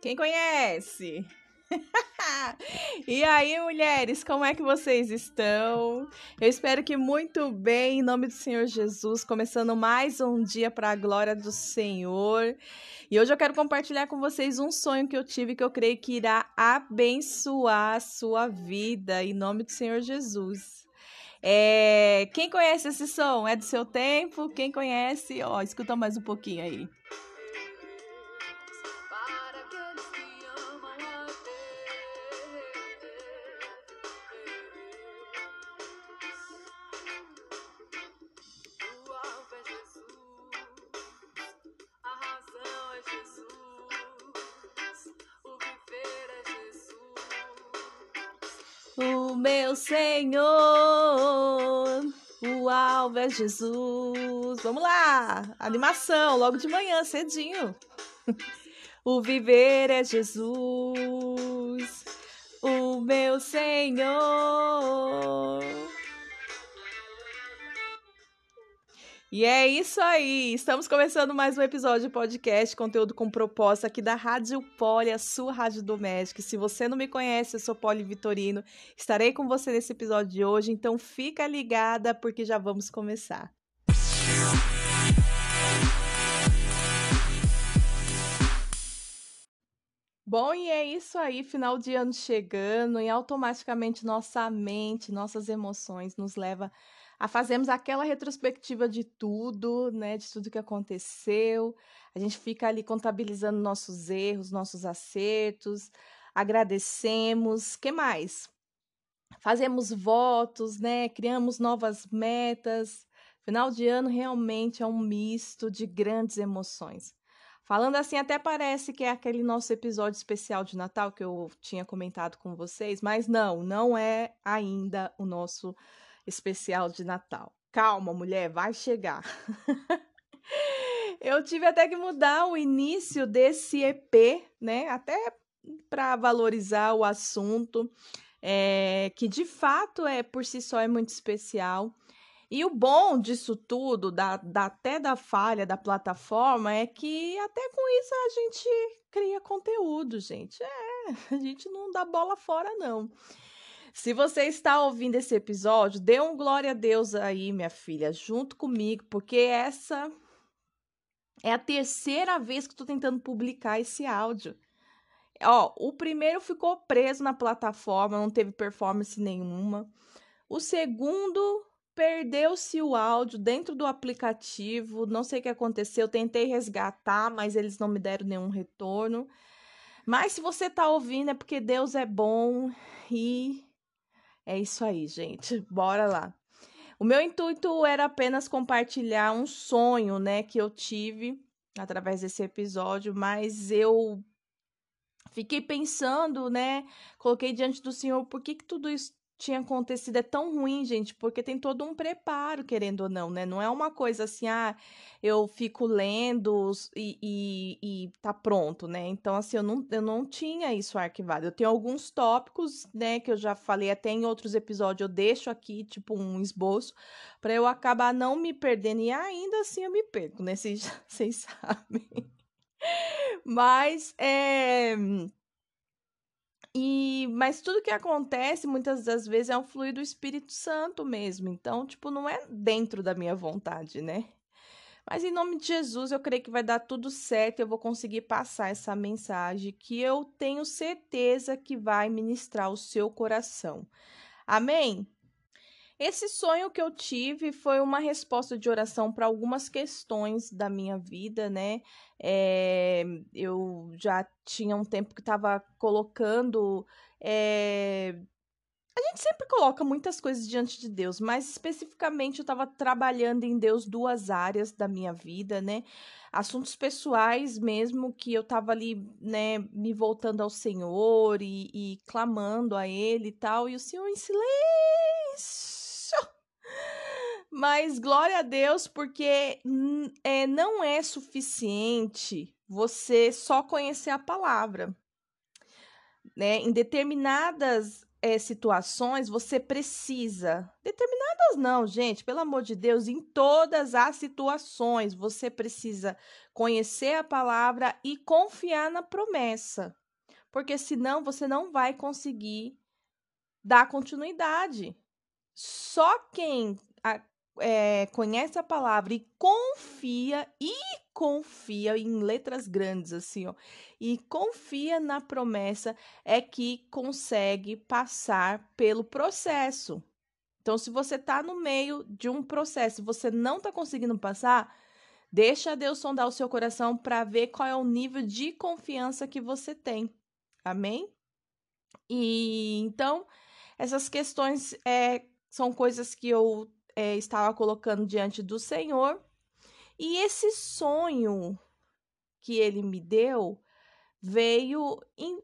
Quem conhece? e aí, mulheres, como é que vocês estão? Eu espero que muito bem, em nome do Senhor Jesus, começando mais um dia para a glória do Senhor. E hoje eu quero compartilhar com vocês um sonho que eu tive que eu creio que irá abençoar a sua vida, em nome do Senhor Jesus. É... Quem conhece esse som? É do seu tempo? Quem conhece? Ó, escuta mais um pouquinho aí. Senhor, o alvo é Jesus. Vamos lá, animação, logo de manhã, cedinho. O viver é Jesus, o meu Senhor. E é isso aí. Estamos começando mais um episódio de podcast, conteúdo com propósito aqui da Rádio Poli, a sua rádio doméstica. Se você não me conhece, eu sou Poli Vitorino. Estarei com você nesse episódio de hoje, então fica ligada porque já vamos começar. Bom, e é isso aí, final de ano chegando e automaticamente nossa mente, nossas emoções nos leva fazermos aquela retrospectiva de tudo, né, de tudo que aconteceu. A gente fica ali contabilizando nossos erros, nossos acertos, agradecemos. Que mais? Fazemos votos, né? Criamos novas metas. Final de ano realmente é um misto de grandes emoções. Falando assim, até parece que é aquele nosso episódio especial de Natal que eu tinha comentado com vocês, mas não, não é ainda o nosso especial de Natal. Calma, mulher, vai chegar. eu tive até que mudar o início desse EP, né? Até para valorizar o assunto, é, que de fato é por si só é muito especial. E o bom disso tudo, da, da, até da falha da plataforma, é que até com isso a gente cria conteúdo, gente. É, a gente não dá bola fora, não. Se você está ouvindo esse episódio, dê um glória a Deus aí, minha filha, junto comigo, porque essa é a terceira vez que estou tentando publicar esse áudio. Ó, o primeiro ficou preso na plataforma, não teve performance nenhuma. O segundo perdeu-se o áudio dentro do aplicativo, não sei o que aconteceu, tentei resgatar, mas eles não me deram nenhum retorno. Mas se você está ouvindo é porque Deus é bom e é isso aí, gente. Bora lá. O meu intuito era apenas compartilhar um sonho, né, que eu tive através desse episódio, mas eu fiquei pensando, né, coloquei diante do Senhor por que, que tudo isso tinha acontecido é tão ruim, gente, porque tem todo um preparo, querendo ou não, né? Não é uma coisa assim, ah, eu fico lendo e, e, e tá pronto, né? Então, assim, eu não, eu não tinha isso arquivado. Eu tenho alguns tópicos, né, que eu já falei até em outros episódios, eu deixo aqui, tipo, um esboço, para eu acabar não me perdendo, e ainda assim eu me perco, né? Vocês, vocês sabem. Mas, é e, mas tudo que acontece muitas das vezes é um fluir do Espírito Santo mesmo. Então, tipo, não é dentro da minha vontade, né? Mas em nome de Jesus, eu creio que vai dar tudo certo. Eu vou conseguir passar essa mensagem que eu tenho certeza que vai ministrar o seu coração. Amém? Esse sonho que eu tive foi uma resposta de oração para algumas questões da minha vida, né? É, eu já tinha um tempo que estava colocando. É, a gente sempre coloca muitas coisas diante de Deus, mas especificamente eu estava trabalhando em Deus duas áreas da minha vida, né? Assuntos pessoais mesmo, que eu estava ali, né, me voltando ao Senhor e, e clamando a Ele e tal, e o Senhor em silêncio mas glória a Deus, porque é, não é suficiente você só conhecer a palavra. Né? Em determinadas é, situações você precisa, determinadas não, gente, pelo amor de Deus, em todas as situações você precisa conhecer a palavra e confiar na promessa, porque senão você não vai conseguir dar continuidade. Só quem é, conhece a palavra e confia e confia em letras grandes assim, ó, e confia na promessa é que consegue passar pelo processo. Então, se você está no meio de um processo, você não está conseguindo passar, deixa Deus sondar o seu coração para ver qual é o nível de confiança que você tem. Amém? E então, essas questões é, são coisas que eu é, estava colocando diante do Senhor. E esse sonho que ele me deu veio em,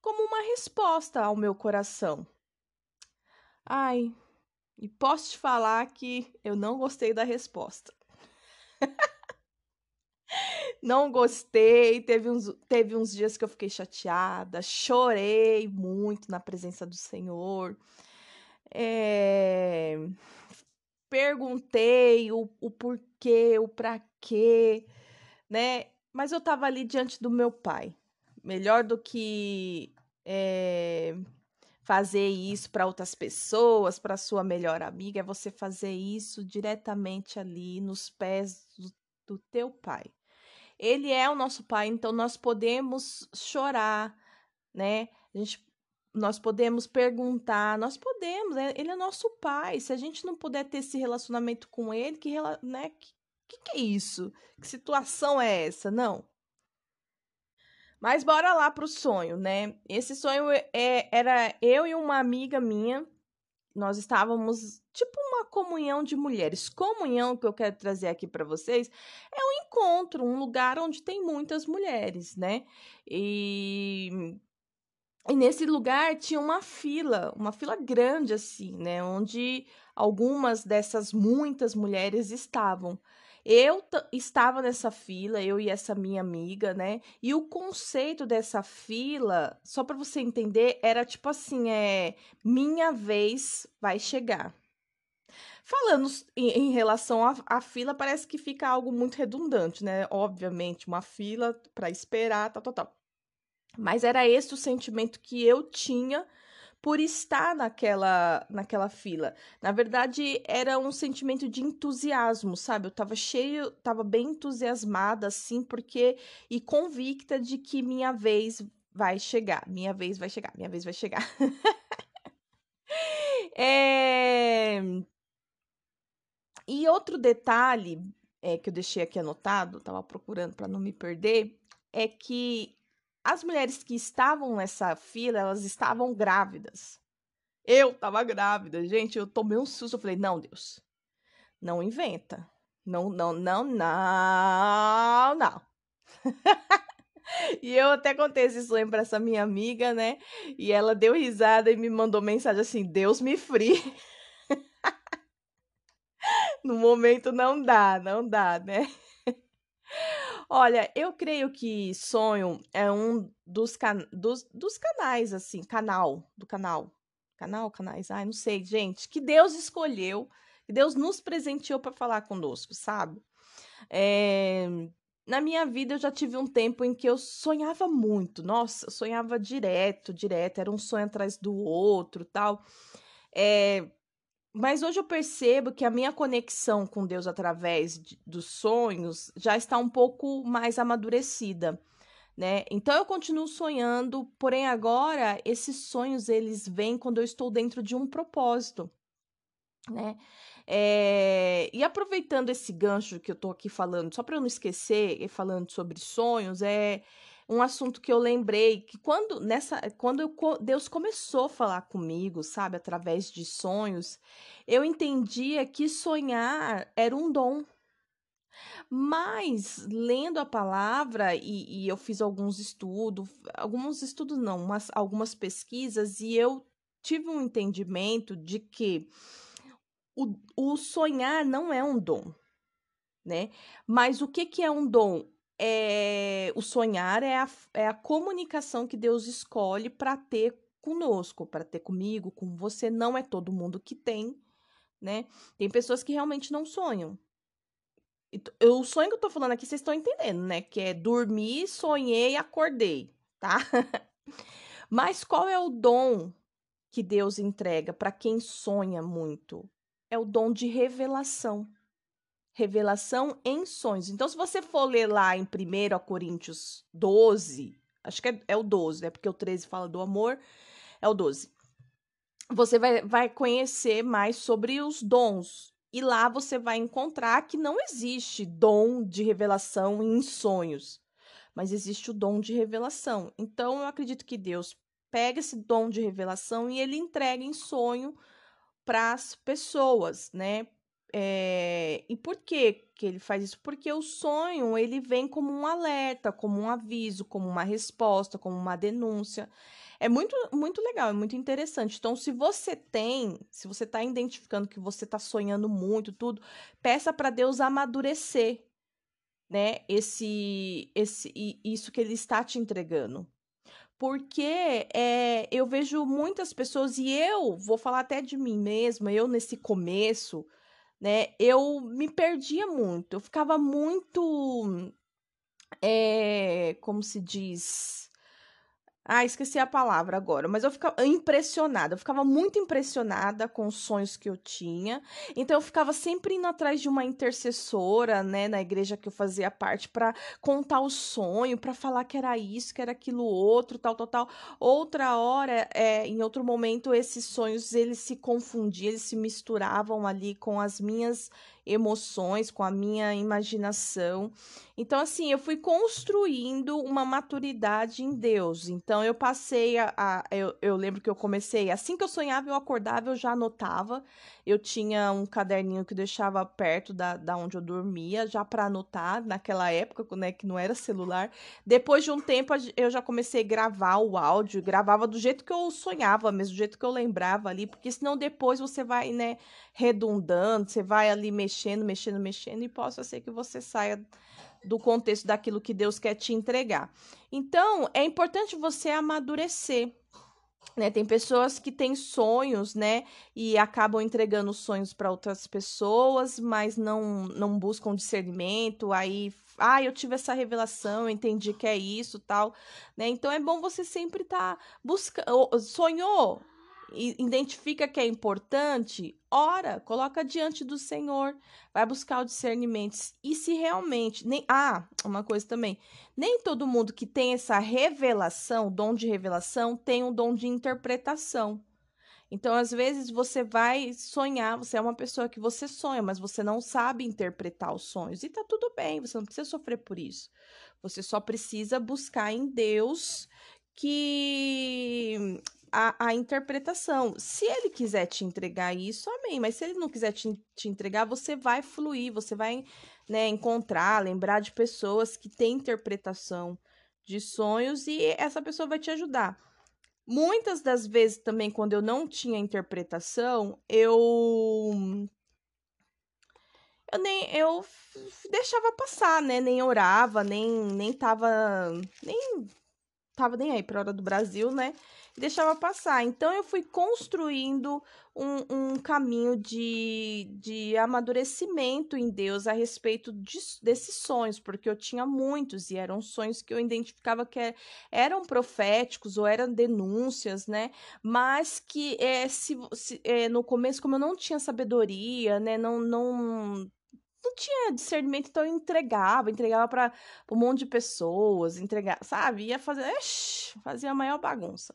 como uma resposta ao meu coração. Ai, e posso te falar que eu não gostei da resposta. não gostei, teve uns, teve uns dias que eu fiquei chateada, chorei muito na presença do Senhor. É, perguntei o, o porquê, o pra quê, né? Mas eu tava ali diante do meu pai. Melhor do que é, fazer isso para outras pessoas, para sua melhor amiga, é você fazer isso diretamente ali nos pés do, do teu pai. Ele é o nosso pai, então nós podemos chorar, né? A gente nós podemos perguntar, nós podemos, né? ele é nosso pai. Se a gente não puder ter esse relacionamento com ele, que, né? que, que, que é isso? Que situação é essa? Não. Mas bora lá pro sonho, né? Esse sonho é, era eu e uma amiga minha. Nós estávamos tipo uma comunhão de mulheres. Comunhão que eu quero trazer aqui para vocês é um encontro, um lugar onde tem muitas mulheres, né? E e nesse lugar tinha uma fila, uma fila grande assim, né, onde algumas dessas muitas mulheres estavam. Eu estava nessa fila, eu e essa minha amiga, né? E o conceito dessa fila, só para você entender, era tipo assim, é minha vez vai chegar. Falando em, em relação à fila, parece que fica algo muito redundante, né? Obviamente, uma fila para esperar, tal, tal, tal. Mas era esse o sentimento que eu tinha por estar naquela naquela fila. Na verdade, era um sentimento de entusiasmo, sabe? Eu tava cheio, tava bem entusiasmada assim, porque e convicta de que minha vez vai chegar, minha vez vai chegar, minha vez vai chegar. é... E outro detalhe é, que eu deixei aqui anotado, tava procurando para não me perder, é que as mulheres que estavam nessa fila, elas estavam grávidas. Eu tava grávida, gente, eu tomei um susto, eu falei: "Não, Deus. Não inventa. Não, não, não, não, não." e eu até contei esse sonho para essa minha amiga, né? E ela deu risada e me mandou mensagem assim: "Deus me free." no momento não dá, não dá, né? Olha, eu creio que sonho é um dos, can... dos, dos canais, assim, canal, do canal. Canal, canais, ai, não sei, gente, que Deus escolheu, que Deus nos presenteou para falar conosco, sabe? É... Na minha vida eu já tive um tempo em que eu sonhava muito, nossa, sonhava direto, direto, era um sonho atrás do outro, tal. É, mas hoje eu percebo que a minha conexão com Deus através de, dos sonhos já está um pouco mais amadurecida, né? Então eu continuo sonhando, porém agora esses sonhos eles vêm quando eu estou dentro de um propósito, né? É... E aproveitando esse gancho que eu tô aqui falando, só para eu não esquecer, falando sobre sonhos, é um assunto que eu lembrei que quando nessa quando eu, Deus começou a falar comigo, sabe, através de sonhos, eu entendia que sonhar era um dom. Mas lendo a palavra e, e eu fiz alguns estudos, alguns estudos não, mas algumas pesquisas e eu tive um entendimento de que o, o sonhar não é um dom, né? Mas o que, que é um dom? É, o sonhar é a, é a comunicação que Deus escolhe para ter conosco, para ter comigo, com você. Não é todo mundo que tem, né? Tem pessoas que realmente não sonham. O sonho que eu tô falando aqui, vocês estão entendendo, né? Que é dormir, sonhei, acordei, tá? Mas qual é o dom que Deus entrega para quem sonha muito? É o dom de revelação. Revelação em sonhos. Então, se você for ler lá em 1 Coríntios 12, acho que é, é o 12, né? Porque o 13 fala do amor, é o 12. Você vai, vai conhecer mais sobre os dons e lá você vai encontrar que não existe dom de revelação em sonhos, mas existe o dom de revelação. Então eu acredito que Deus pega esse dom de revelação e ele entrega em sonho para as pessoas, né? É... E por que que ele faz isso? Porque o sonho ele vem como um alerta, como um aviso, como uma resposta, como uma denúncia. É muito, muito legal, é muito interessante. Então, se você tem, se você está identificando que você está sonhando muito, tudo, peça para Deus amadurecer, né? Esse, esse, isso que Ele está te entregando. Porque é, eu vejo muitas pessoas, e eu vou falar até de mim mesma, eu nesse começo, né? Eu me perdia muito, eu ficava muito. É, como se diz? Ah, esqueci a palavra agora, mas eu ficava impressionada, eu ficava muito impressionada com os sonhos que eu tinha. Então eu ficava sempre indo atrás de uma intercessora, né, na igreja que eu fazia parte para contar o sonho, para falar que era isso, que era aquilo outro, tal, tal, tal. Outra hora, é, em outro momento, esses sonhos eles se confundiam, eles se misturavam ali com as minhas emoções, com a minha imaginação. Então, assim, eu fui construindo uma maturidade em Deus. Então, eu passei a. a eu, eu lembro que eu comecei, assim que eu sonhava, eu acordava, eu já anotava. Eu tinha um caderninho que deixava perto da, da onde eu dormia, já para anotar, naquela época, né, que não era celular. Depois de um tempo, eu já comecei a gravar o áudio, gravava do jeito que eu sonhava mesmo, do jeito que eu lembrava ali, porque senão depois você vai, né, redundando, você vai ali mexendo, mexendo, mexendo, e possa ser que você saia do contexto daquilo que Deus quer te entregar. Então, é importante você amadurecer. Né, tem pessoas que têm sonhos, né, e acabam entregando sonhos para outras pessoas, mas não não buscam discernimento, aí, ah, eu tive essa revelação, entendi que é isso, tal, né? Então é bom você sempre estar tá buscando, sonhou, identifica que é importante, ora, coloca diante do Senhor, vai buscar o discernimento. E se realmente nem ah, uma coisa também, nem todo mundo que tem essa revelação, dom de revelação, tem um dom de interpretação. Então, às vezes você vai sonhar, você é uma pessoa que você sonha, mas você não sabe interpretar os sonhos. E tá tudo bem, você não precisa sofrer por isso. Você só precisa buscar em Deus que a, a interpretação. Se ele quiser te entregar isso, amém. Mas se ele não quiser te, te entregar, você vai fluir, você vai né, encontrar, lembrar de pessoas que têm interpretação de sonhos e essa pessoa vai te ajudar. Muitas das vezes também, quando eu não tinha interpretação, eu eu nem eu deixava passar, né? Nem orava, nem nem tava nem tava nem aí para hora do Brasil, né? E deixava passar. Então eu fui construindo um, um caminho de, de amadurecimento em Deus a respeito de, desses sonhos, porque eu tinha muitos e eram sonhos que eu identificava que é, eram proféticos ou eram denúncias, né? Mas que é, se, se é, no começo, como eu não tinha sabedoria, né? Não, não não tinha discernimento, então eu entregava, entregava para um monte de pessoas, entregava, sabe? Ia fazer, fazia a maior bagunça.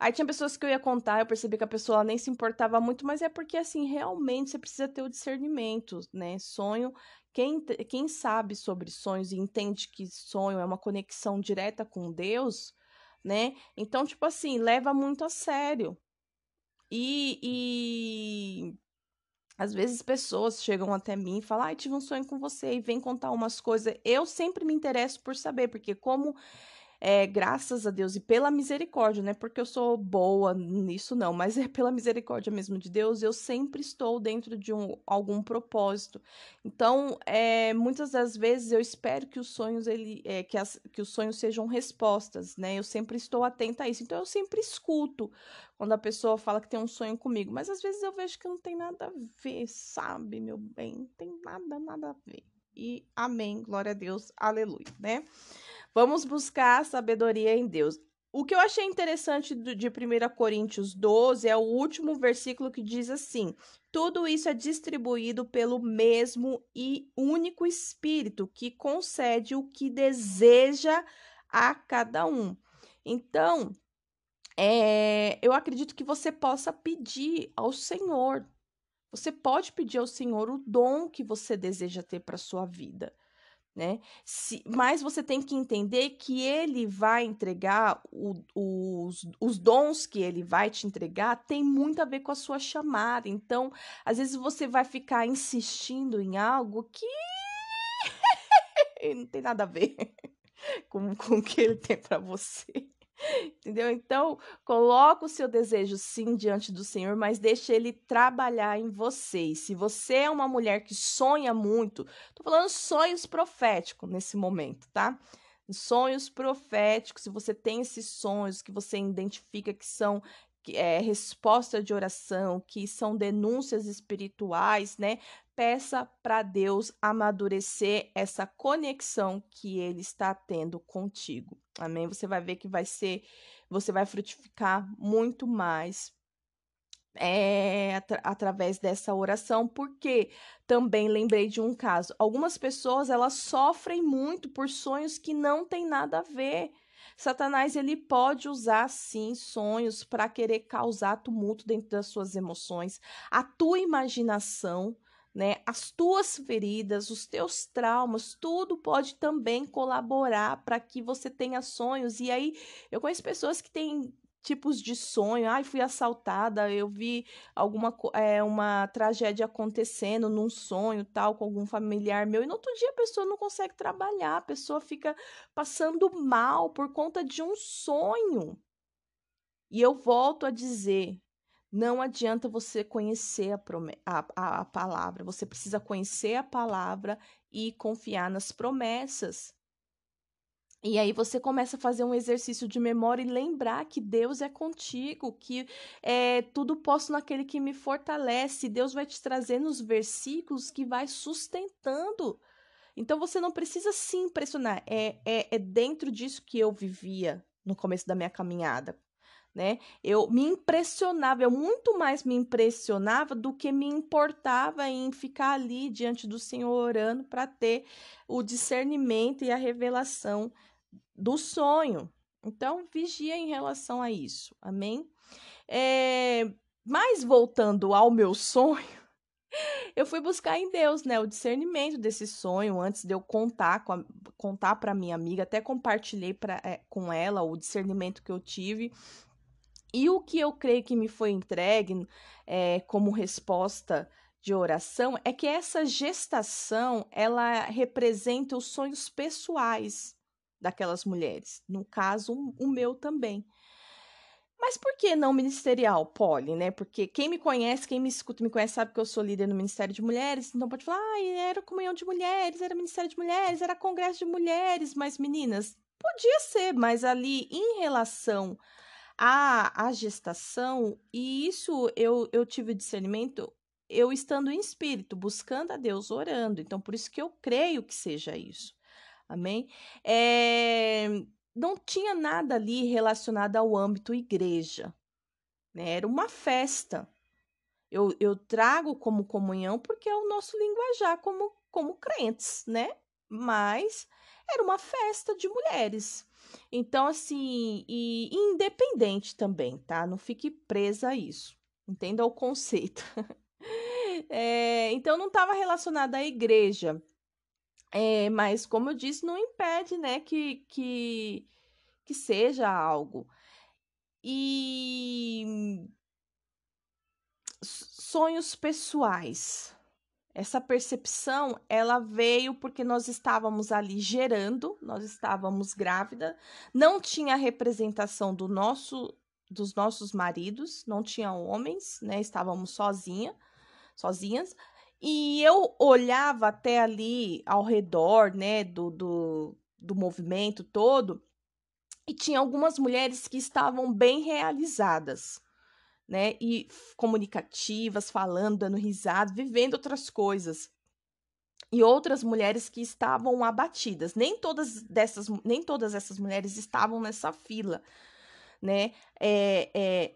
Aí tinha pessoas que eu ia contar, eu percebi que a pessoa nem se importava muito, mas é porque, assim, realmente você precisa ter o discernimento, né? Sonho, quem, quem sabe sobre sonhos e entende que sonho é uma conexão direta com Deus, né? Então, tipo assim, leva muito a sério. E, e às vezes pessoas chegam até mim e falam, ai, ah, tive um sonho com você e vem contar umas coisas. Eu sempre me interesso por saber, porque como é, graças a Deus e pela misericórdia, não é porque eu sou boa nisso, não, mas é pela misericórdia mesmo de Deus, eu sempre estou dentro de um, algum propósito. Então, é, muitas das vezes eu espero que os sonhos ele, é, que, as, que os sonhos sejam respostas, né? Eu sempre estou atenta a isso. Então, eu sempre escuto quando a pessoa fala que tem um sonho comigo, mas às vezes eu vejo que não tem nada a ver, sabe, meu bem? Não tem nada, nada a ver. E amém, glória a Deus, aleluia, né? Vamos buscar sabedoria em Deus. O que eu achei interessante de 1 Coríntios 12 é o último versículo que diz assim: tudo isso é distribuído pelo mesmo e único Espírito que concede o que deseja a cada um. Então, é, eu acredito que você possa pedir ao Senhor. Você pode pedir ao Senhor o dom que você deseja ter para sua vida né? Se, mas você tem que entender que ele vai entregar o, os, os dons que ele vai te entregar tem muito a ver com a sua chamada. Então, às vezes você vai ficar insistindo em algo que não tem nada a ver com, com o que ele tem para você. Entendeu? Então, coloca o seu desejo sim diante do Senhor, mas deixe ele trabalhar em você. E se você é uma mulher que sonha muito, tô falando sonhos proféticos nesse momento, tá? Sonhos proféticos, se você tem esses sonhos que você identifica que são é, resposta de oração, que são denúncias espirituais, né? Peça para Deus amadurecer essa conexão que Ele está tendo contigo. Amém? Você vai ver que vai ser, você vai frutificar muito mais é, atra através dessa oração, porque também lembrei de um caso. Algumas pessoas elas sofrem muito por sonhos que não tem nada a ver. Satanás ele pode usar sim sonhos para querer causar tumulto dentro das suas emoções, a tua imaginação, né? As tuas feridas, os teus traumas, tudo pode também colaborar para que você tenha sonhos. E aí, eu conheço pessoas que têm tipos de sonho. Ai, fui assaltada, eu vi alguma é, uma tragédia acontecendo num sonho, tal, com algum familiar meu. E no outro dia a pessoa não consegue trabalhar, a pessoa fica passando mal por conta de um sonho. E eu volto a dizer, não adianta você conhecer a, a, a, a palavra, você precisa conhecer a palavra e confiar nas promessas. E aí você começa a fazer um exercício de memória e lembrar que Deus é contigo, que é tudo posso naquele que me fortalece. Deus vai te trazer nos versículos que vai sustentando. Então você não precisa se impressionar. É, é, é dentro disso que eu vivia no começo da minha caminhada. Né? Eu me impressionava, eu muito mais me impressionava do que me importava em ficar ali diante do Senhor orando para ter o discernimento e a revelação do sonho. Então, vigia em relação a isso. Amém? É, mas voltando ao meu sonho, eu fui buscar em Deus, né, o discernimento desse sonho antes de eu contar com a, contar para minha amiga, até compartilhei pra, é, com ela o discernimento que eu tive e o que eu creio que me foi entregue é, como resposta de oração é que essa gestação ela representa os sonhos pessoais daquelas mulheres. No caso, o meu também. Mas por que não ministerial, Polly, né? Porque quem me conhece, quem me escuta, me conhece, sabe que eu sou líder no Ministério de Mulheres, então pode falar, ah, era comunhão de mulheres, era Ministério de Mulheres, era congresso de mulheres, mas meninas, podia ser, mas ali em relação à, à gestação, e isso eu, eu tive discernimento, eu estando em espírito, buscando a Deus, orando, então por isso que eu creio que seja isso. Amém? É, não tinha nada ali relacionado ao âmbito igreja. Né? Era uma festa. Eu, eu trago como comunhão porque é o nosso linguajar como, como crentes, né? Mas era uma festa de mulheres. Então, assim, e independente também, tá? Não fique presa a isso. Entenda o conceito. é, então, não estava relacionada à igreja. É, mas, como eu disse, não impede, né, que, que, que seja algo. E sonhos pessoais, Essa percepção, ela veio porque nós estávamos ali gerando, nós estávamos grávida, não tinha representação do nosso dos nossos maridos, não tinha homens, né? Estávamos sozinha, sozinhas. E eu olhava até ali ao redor, né, do, do, do movimento todo, e tinha algumas mulheres que estavam bem realizadas né? E comunicativas, falando, dando risada, vivendo outras coisas. E outras mulheres que estavam abatidas. Nem todas dessas, nem todas essas mulheres estavam nessa fila, né? É, é,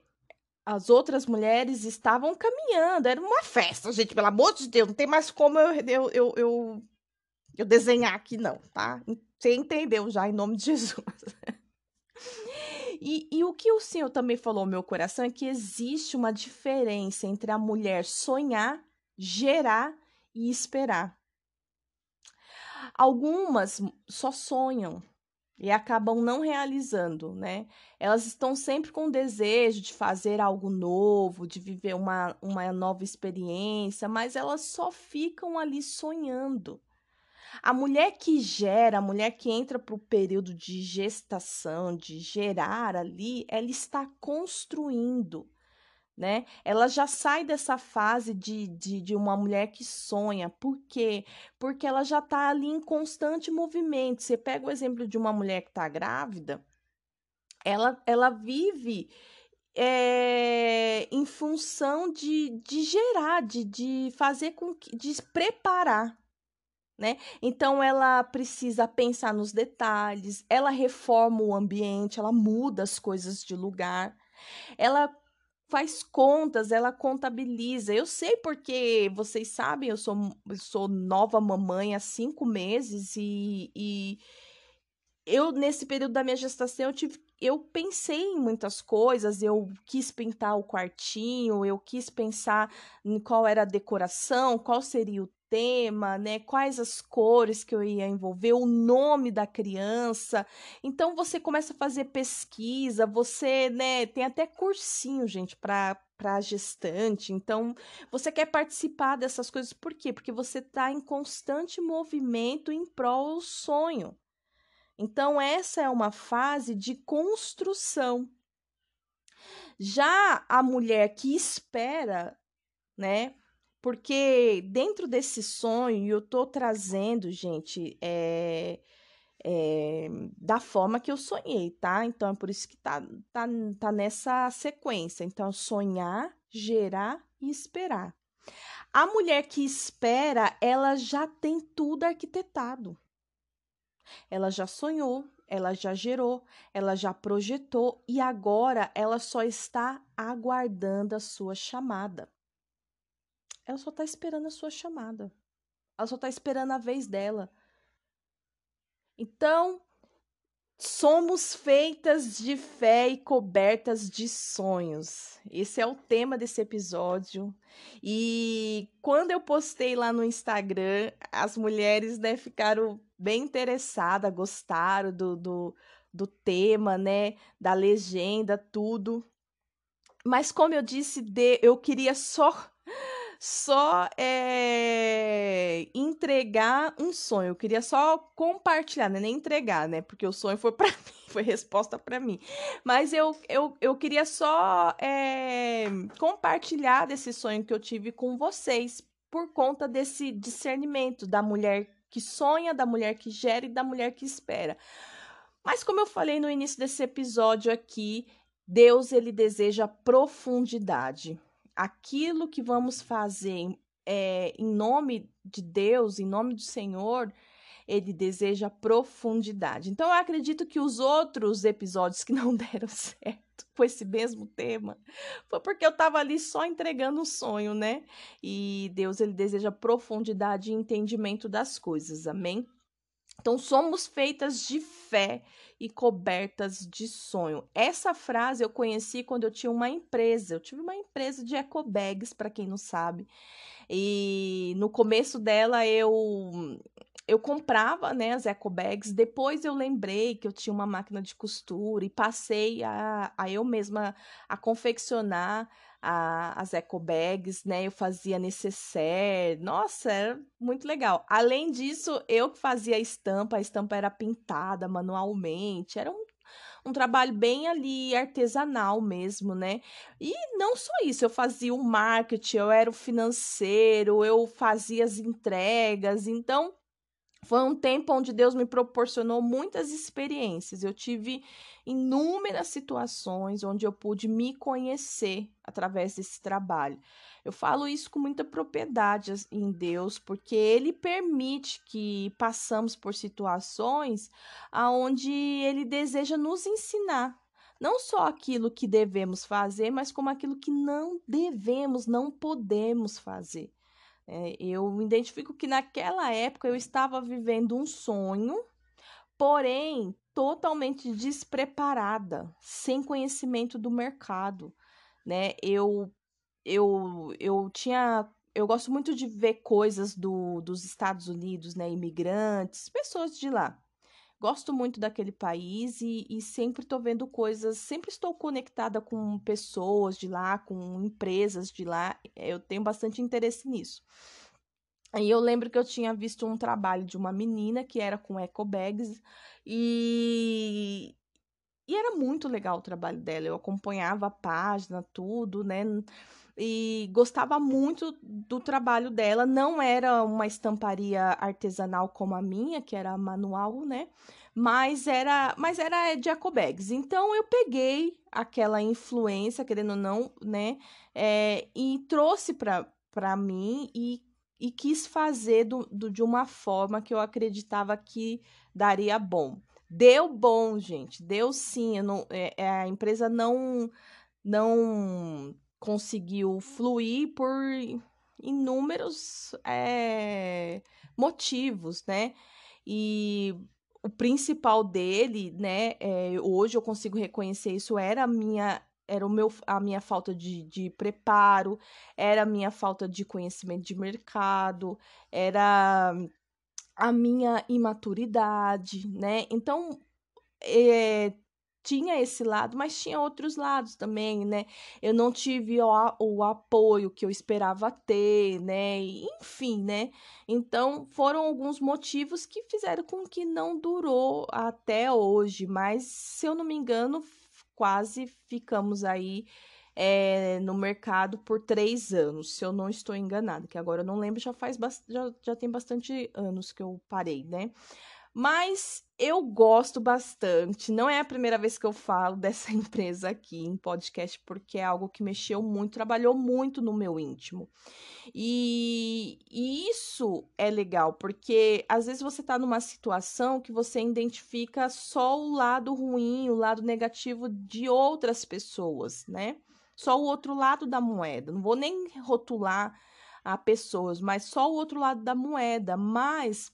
as outras mulheres estavam caminhando, era uma festa, gente, pelo amor de Deus, não tem mais como eu, eu, eu, eu, eu desenhar aqui, não, tá? Você entendeu já, em nome de Jesus. E, e o que o Senhor também falou ao meu coração é que existe uma diferença entre a mulher sonhar, gerar e esperar. Algumas só sonham e acabam não realizando, né? Elas estão sempre com o desejo de fazer algo novo, de viver uma, uma nova experiência, mas elas só ficam ali sonhando. A mulher que gera, a mulher que entra para o período de gestação, de gerar ali, ela está construindo, né? Ela já sai dessa fase de, de, de uma mulher que sonha. Por quê? Porque ela já está ali em constante movimento. Você pega o exemplo de uma mulher que está grávida, ela, ela vive é, em função de, de gerar, de, de fazer com que, de preparar né? Então ela precisa pensar nos detalhes, ela reforma o ambiente, ela muda as coisas de lugar, ela faz contas, ela contabiliza. Eu sei porque vocês sabem, eu sou, eu sou nova mamãe há cinco meses e, e eu nesse período da minha gestação eu tive eu pensei em muitas coisas, eu quis pintar o quartinho, eu quis pensar em qual era a decoração, qual seria o tema, né? Quais as cores que eu ia envolver, o nome da criança. Então você começa a fazer pesquisa, você, né, tem até cursinho, gente, para para gestante. Então, você quer participar dessas coisas por quê? Porque você está em constante movimento em prol do sonho. Então, essa é uma fase de construção. Já a mulher que espera, né, porque dentro desse sonho, eu tô trazendo, gente, é, é, da forma que eu sonhei, tá? Então é por isso que tá, tá, tá nessa sequência. Então, sonhar, gerar e esperar. A mulher que espera, ela já tem tudo arquitetado. Ela já sonhou, ela já gerou, ela já projetou e agora ela só está aguardando a sua chamada. Ela só tá esperando a sua chamada. Ela só tá esperando a vez dela. Então, somos feitas de fé e cobertas de sonhos. Esse é o tema desse episódio. E quando eu postei lá no Instagram, as mulheres né, ficaram bem interessadas, gostaram do, do, do tema, né? Da legenda, tudo. Mas como eu disse, eu queria só só é, entregar um sonho. Eu queria só compartilhar, né? nem entregar, né? Porque o sonho foi para mim, foi resposta para mim. Mas eu, eu, eu queria só é, compartilhar desse sonho que eu tive com vocês por conta desse discernimento da mulher que sonha, da mulher que gera e da mulher que espera. Mas como eu falei no início desse episódio aqui, Deus ele deseja profundidade aquilo que vamos fazer é, em nome de Deus, em nome do Senhor, ele deseja profundidade. Então, eu acredito que os outros episódios que não deram certo com esse mesmo tema foi porque eu estava ali só entregando um sonho, né? E Deus, ele deseja profundidade e entendimento das coisas, amém? Então, somos feitas de fé e cobertas de sonho. Essa frase eu conheci quando eu tinha uma empresa. Eu tive uma empresa de eco bags, para quem não sabe. E no começo dela eu eu comprava, né, as eco bags. Depois eu lembrei que eu tinha uma máquina de costura e passei a, a eu mesma a confeccionar a, as eco bags, né? Eu fazia necessaire. Nossa, era muito legal. Além disso, eu que fazia a estampa, a estampa era pintada manualmente. Era um um trabalho bem ali artesanal mesmo, né? E não só isso, eu fazia o marketing, eu era o financeiro, eu fazia as entregas, então foi um tempo onde Deus me proporcionou muitas experiências. Eu tive inúmeras situações onde eu pude me conhecer através desse trabalho. Eu falo isso com muita propriedade em Deus, porque ele permite que passamos por situações aonde ele deseja nos ensinar não só aquilo que devemos fazer, mas como aquilo que não devemos, não podemos fazer. É, eu me identifico que naquela época eu estava vivendo um sonho, porém totalmente despreparada, sem conhecimento do mercado, né? Eu eu eu tinha eu gosto muito de ver coisas do, dos Estados Unidos, né? Imigrantes, pessoas de lá. Gosto muito daquele país e, e sempre estou vendo coisas, sempre estou conectada com pessoas de lá, com empresas de lá. Eu tenho bastante interesse nisso. Aí eu lembro que eu tinha visto um trabalho de uma menina que era com eco bags e e era muito legal o trabalho dela. Eu acompanhava a página, tudo, né? E gostava muito do trabalho dela. Não era uma estamparia artesanal como a minha, que era manual, né? Mas era, mas era de ecobags. Então eu peguei aquela influência, querendo ou não, né? É, e trouxe para mim e, e quis fazer do, do, de uma forma que eu acreditava que daria bom. Deu bom, gente. Deu sim. Não, é, é, a empresa não não conseguiu fluir por inúmeros é, motivos, né? E o principal dele, né? É, hoje eu consigo reconhecer isso era a minha era o meu, a minha falta de, de preparo, era a minha falta de conhecimento de mercado, era a minha imaturidade, né? Então, é, tinha esse lado, mas tinha outros lados também, né? Eu não tive o, o apoio que eu esperava ter, né? Enfim, né? Então, foram alguns motivos que fizeram com que não durou até hoje, mas se eu não me engano, quase ficamos aí é, no mercado por três anos, se eu não estou enganado, que agora eu não lembro, já faz já, já tem bastante anos que eu parei, né? Mas eu gosto bastante. Não é a primeira vez que eu falo dessa empresa aqui em podcast, porque é algo que mexeu muito, trabalhou muito no meu íntimo. E, e isso é legal, porque às vezes você está numa situação que você identifica só o lado ruim, o lado negativo de outras pessoas, né? Só o outro lado da moeda. Não vou nem rotular a pessoas, mas só o outro lado da moeda. Mas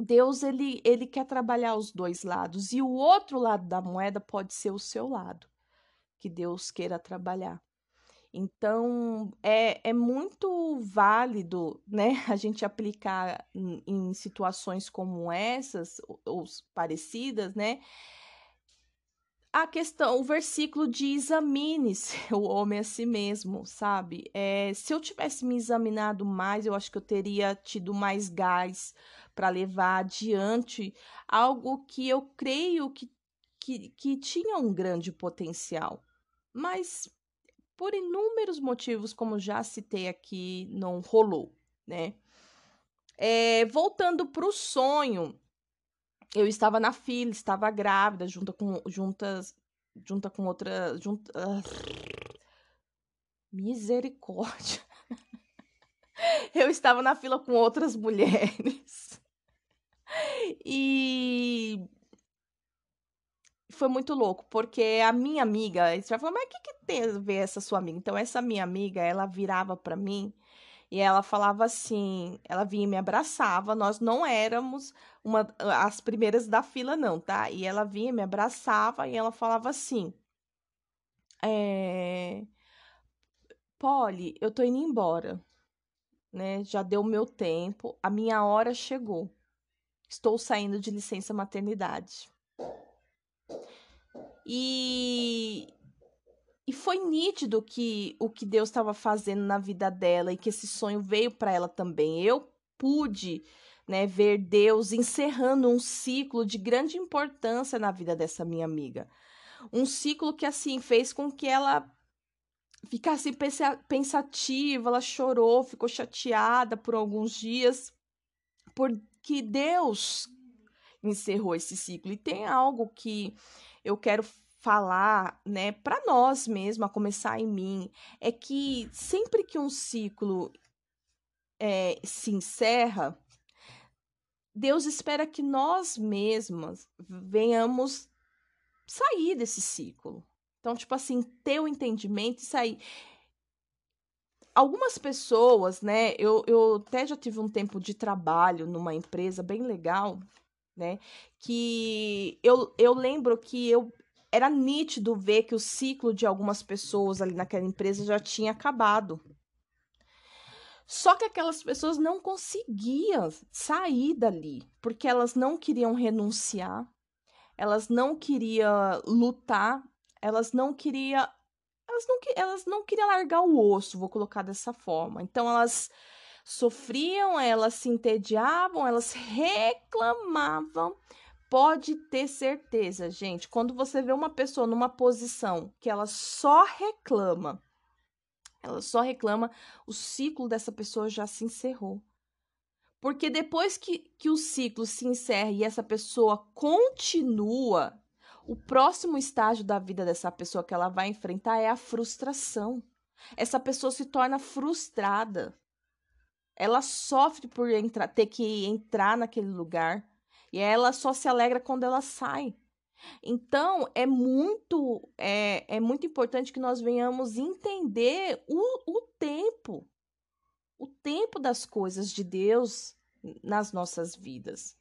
Deus ele, ele quer trabalhar os dois lados e o outro lado da moeda pode ser o seu lado que Deus queira trabalhar. Então é, é muito válido, né, a gente aplicar em, em situações como essas ou, ou parecidas, né, a questão, o versículo de examine-se o homem a si mesmo, sabe? É, se eu tivesse me examinado mais, eu acho que eu teria tido mais gás para levar adiante algo que eu creio que, que, que tinha um grande potencial. Mas, por inúmeros motivos, como já citei aqui, não rolou, né? É, voltando para o sonho, eu estava na fila, estava grávida, junto com, juntas, junta com outra. Junta, uh, misericórdia. eu estava na fila com outras mulheres. E foi muito louco, porque a minha amiga, você vai falar, mas o que, que tem a ver essa sua amiga? Então, essa minha amiga, ela virava para mim e ela falava assim, ela vinha e me abraçava, nós não éramos uma, as primeiras da fila não, tá? E ela vinha, me abraçava e ela falava assim, é... Polly, eu tô indo embora, né? Já deu meu tempo, a minha hora chegou. Estou saindo de licença maternidade. E e foi nítido que o que Deus estava fazendo na vida dela e que esse sonho veio para ela também. Eu pude né, ver Deus encerrando um ciclo de grande importância na vida dessa minha amiga. Um ciclo que assim fez com que ela ficasse pensativa, ela chorou, ficou chateada por alguns dias, porque Deus encerrou esse ciclo. E tem algo que eu quero falar, né, para nós mesmo, a começar em mim, é que sempre que um ciclo é, se encerra, Deus espera que nós mesmas venhamos sair desse ciclo. Então, tipo assim, ter o entendimento e sair. Algumas pessoas, né? Eu, eu até já tive um tempo de trabalho numa empresa bem legal, né? Que eu, eu lembro que eu era nítido ver que o ciclo de algumas pessoas ali naquela empresa já tinha acabado. Só que aquelas pessoas não conseguiam sair dali, porque elas não queriam renunciar, elas não queriam lutar, elas não queriam elas não, elas não queriam largar o osso, vou colocar dessa forma. Então elas sofriam, elas se entediavam, elas reclamavam Pode ter certeza, gente, quando você vê uma pessoa numa posição que ela só reclama, ela só reclama, o ciclo dessa pessoa já se encerrou. Porque depois que, que o ciclo se encerra e essa pessoa continua, o próximo estágio da vida dessa pessoa que ela vai enfrentar é a frustração. Essa pessoa se torna frustrada. Ela sofre por entrar, ter que entrar naquele lugar e ela só se alegra quando ela sai. Então, é muito, é, é muito importante que nós venhamos entender o, o tempo, o tempo das coisas de Deus nas nossas vidas.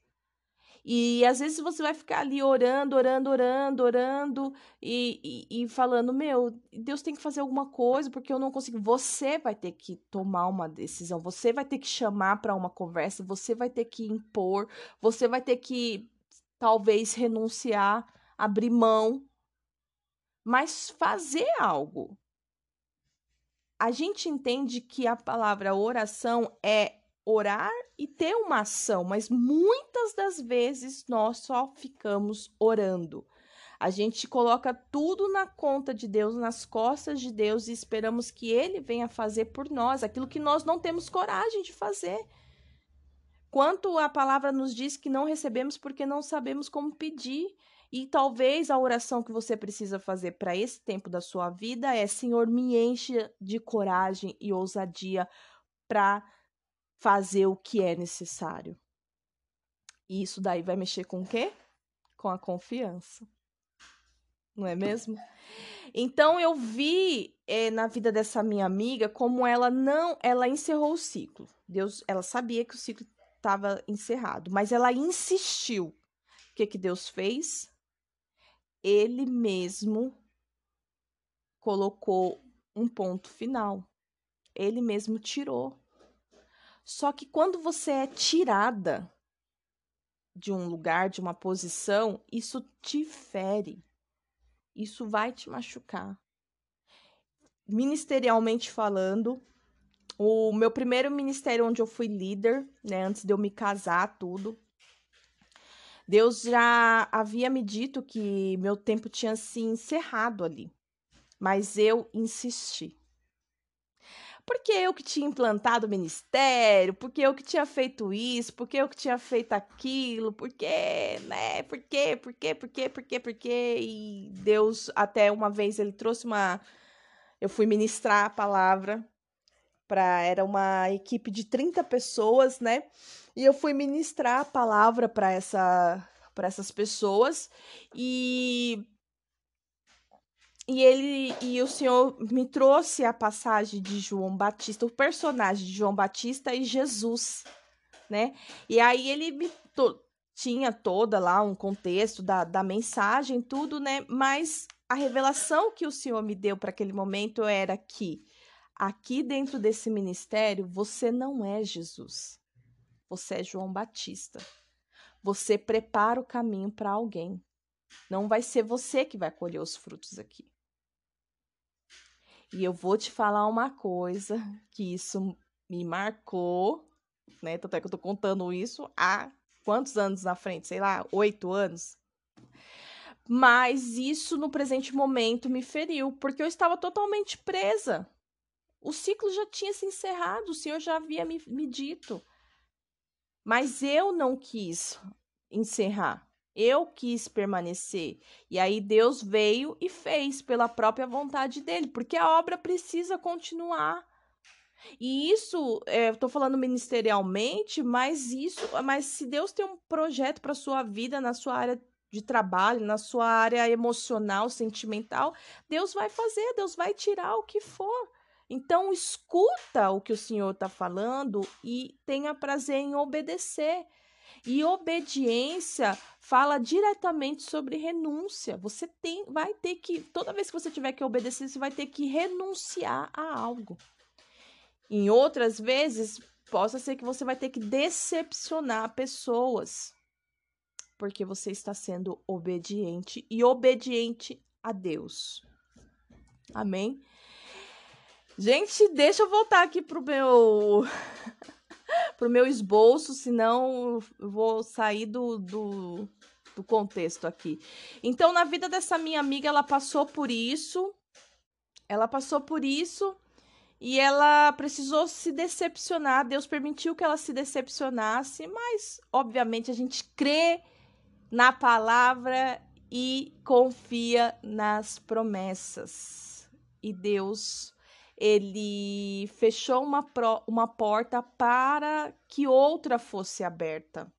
E às vezes você vai ficar ali orando, orando, orando, orando e, e, e, falando: Meu, Deus tem que fazer alguma coisa porque eu não consigo. Você vai ter que tomar uma decisão, você vai ter que chamar para uma conversa, você vai ter que impor, você vai ter que talvez renunciar, abrir mão, mas fazer algo. A gente entende que a palavra oração é orar e ter uma ação, mas muitas das vezes nós só ficamos orando. A gente coloca tudo na conta de Deus, nas costas de Deus e esperamos que Ele venha fazer por nós aquilo que nós não temos coragem de fazer. Quanto a palavra nos diz que não recebemos porque não sabemos como pedir. E talvez a oração que você precisa fazer para esse tempo da sua vida é: Senhor, me enche de coragem e ousadia para fazer o que é necessário. E isso daí vai mexer com o quê? Com a confiança. Não é mesmo? Então eu vi é, na vida dessa minha amiga como ela não, ela encerrou o ciclo. Deus, ela sabia que o ciclo estava encerrado, mas ela insistiu. O que que Deus fez? Ele mesmo colocou um ponto final. Ele mesmo tirou só que quando você é tirada de um lugar, de uma posição, isso te fere. Isso vai te machucar. Ministerialmente falando, o meu primeiro ministério onde eu fui líder, né, antes de eu me casar, tudo, Deus já havia me dito que meu tempo tinha se encerrado ali. Mas eu insisti porque eu que tinha implantado o ministério, porque eu que tinha feito isso, porque eu que tinha feito aquilo, porque, né? Por quê? Por quê? Por quê? Por quê? Por quê? E Deus, até uma vez, ele trouxe uma. Eu fui ministrar a palavra para. Era uma equipe de 30 pessoas, né? E eu fui ministrar a palavra para essa para essas pessoas e e ele e o senhor me trouxe a passagem de João Batista, o personagem de João Batista e Jesus, né? E aí ele me to, tinha toda lá um contexto da, da mensagem, tudo, né? Mas a revelação que o senhor me deu para aquele momento era que aqui dentro desse ministério você não é Jesus. Você é João Batista. Você prepara o caminho para alguém. Não vai ser você que vai colher os frutos aqui. E eu vou te falar uma coisa que isso me marcou, né? Tanto é que eu tô contando isso há quantos anos na frente? Sei lá, oito anos. Mas isso no presente momento me feriu, porque eu estava totalmente presa. O ciclo já tinha se encerrado, o Senhor já havia me, me dito. Mas eu não quis encerrar. Eu quis permanecer. E aí Deus veio e fez pela própria vontade dele, porque a obra precisa continuar. E isso, é, tô falando ministerialmente, mas isso, mas se Deus tem um projeto para sua vida, na sua área de trabalho, na sua área emocional, sentimental, Deus vai fazer, Deus vai tirar o que for. Então, escuta o que o Senhor está falando e tenha prazer em obedecer. E obediência fala diretamente sobre renúncia. Você tem, vai ter que, toda vez que você tiver que obedecer, você vai ter que renunciar a algo. Em outras vezes, possa ser que você vai ter que decepcionar pessoas, porque você está sendo obediente e obediente a Deus. Amém? Gente, deixa eu voltar aqui pro meu pro meu esboço, senão eu vou sair do, do, do contexto aqui. Então, na vida dessa minha amiga, ela passou por isso. Ela passou por isso e ela precisou se decepcionar. Deus permitiu que ela se decepcionasse, mas obviamente a gente crê na palavra e confia nas promessas. E Deus ele fechou uma, pro, uma porta para que outra fosse aberta,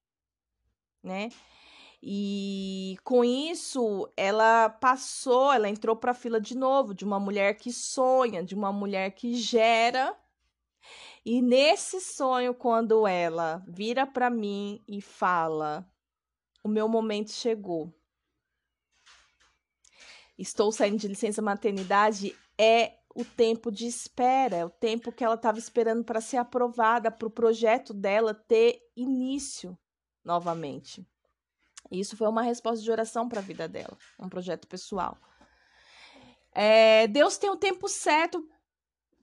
né? E com isso, ela passou, ela entrou para a fila de novo, de uma mulher que sonha, de uma mulher que gera. E nesse sonho, quando ela vira para mim e fala: O meu momento chegou. Estou saindo de licença maternidade, é o tempo de espera, é o tempo que ela estava esperando para ser aprovada, para o projeto dela ter início novamente. Isso foi uma resposta de oração para a vida dela, um projeto pessoal. É, Deus tem o tempo certo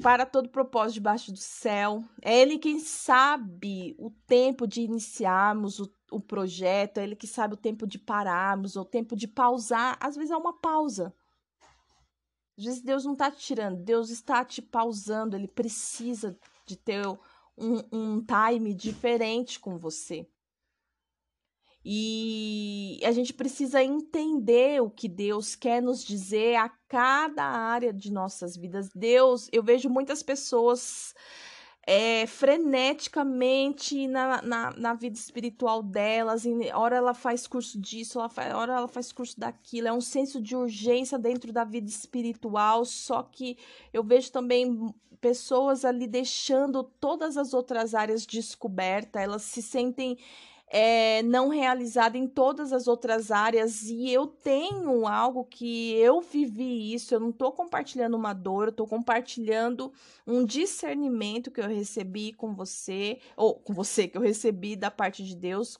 para todo propósito debaixo do céu. É Ele quem sabe o tempo de iniciarmos o, o projeto, é Ele que sabe o tempo de pararmos, o tempo de pausar. Às vezes é uma pausa. Às vezes Deus não está te tirando, Deus está te pausando, Ele precisa de ter um, um time diferente com você. E a gente precisa entender o que Deus quer nos dizer a cada área de nossas vidas. Deus, eu vejo muitas pessoas é, freneticamente na, na, na, vida espiritual delas. Em, hora ela faz curso disso, ela faz, hora ela faz curso daquilo. É um senso de urgência dentro da vida espiritual. Só que eu vejo também pessoas ali deixando todas as outras áreas descobertas. Elas se sentem é, não realizada em todas as outras áreas e eu tenho algo que eu vivi isso, eu não estou compartilhando uma dor, eu estou compartilhando um discernimento que eu recebi com você, ou com você, que eu recebi da parte de Deus,